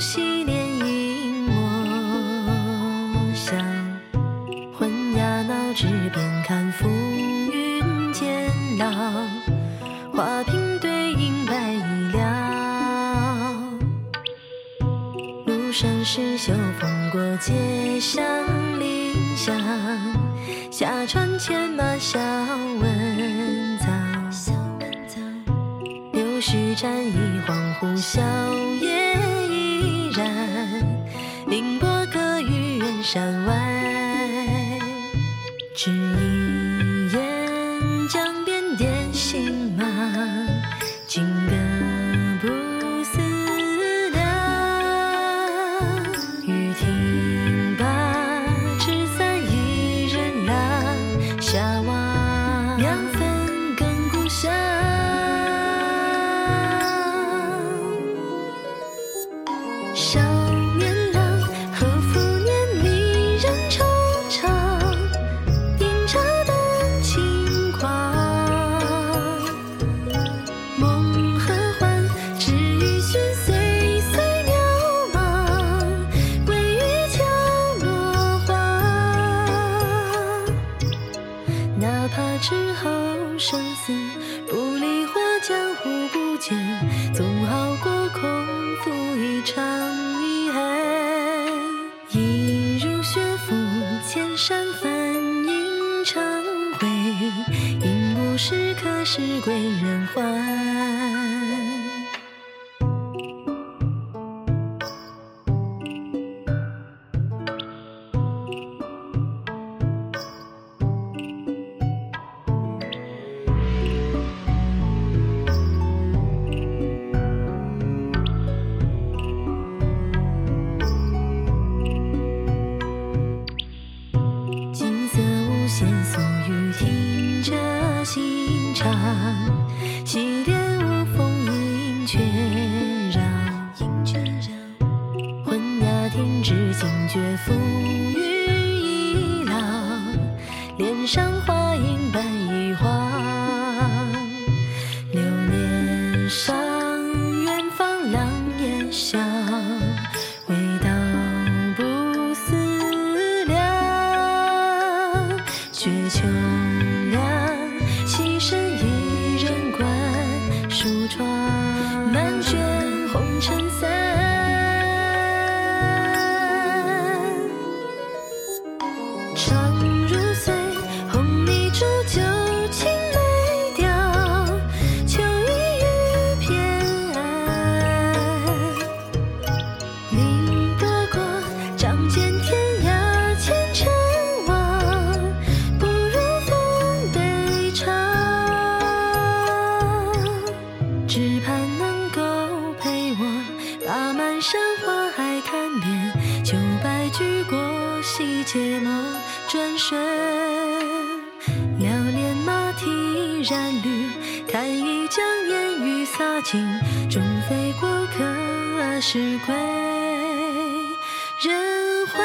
昔年莺我想，昏鸦闹枝边看浮云渐老，花瓶对影白衣了。庐山石秀风过街巷林香，下船牵马笑问早。柳絮沾衣恍惚笑靥凌波阁于远山外，哪怕之后生死不离，或江湖不见，总好过空负一场遗憾。一如雪覆千山繁影成灰，应不是可是归人色无限诉语听着心肠，洗莲无风影却绕。昏鸦停止，惊觉浮红山花海看遍，秋白驹过隙，皆莫转瞬。寥连马蹄染绿，看一江烟雨洒尽，终非过客是归人还。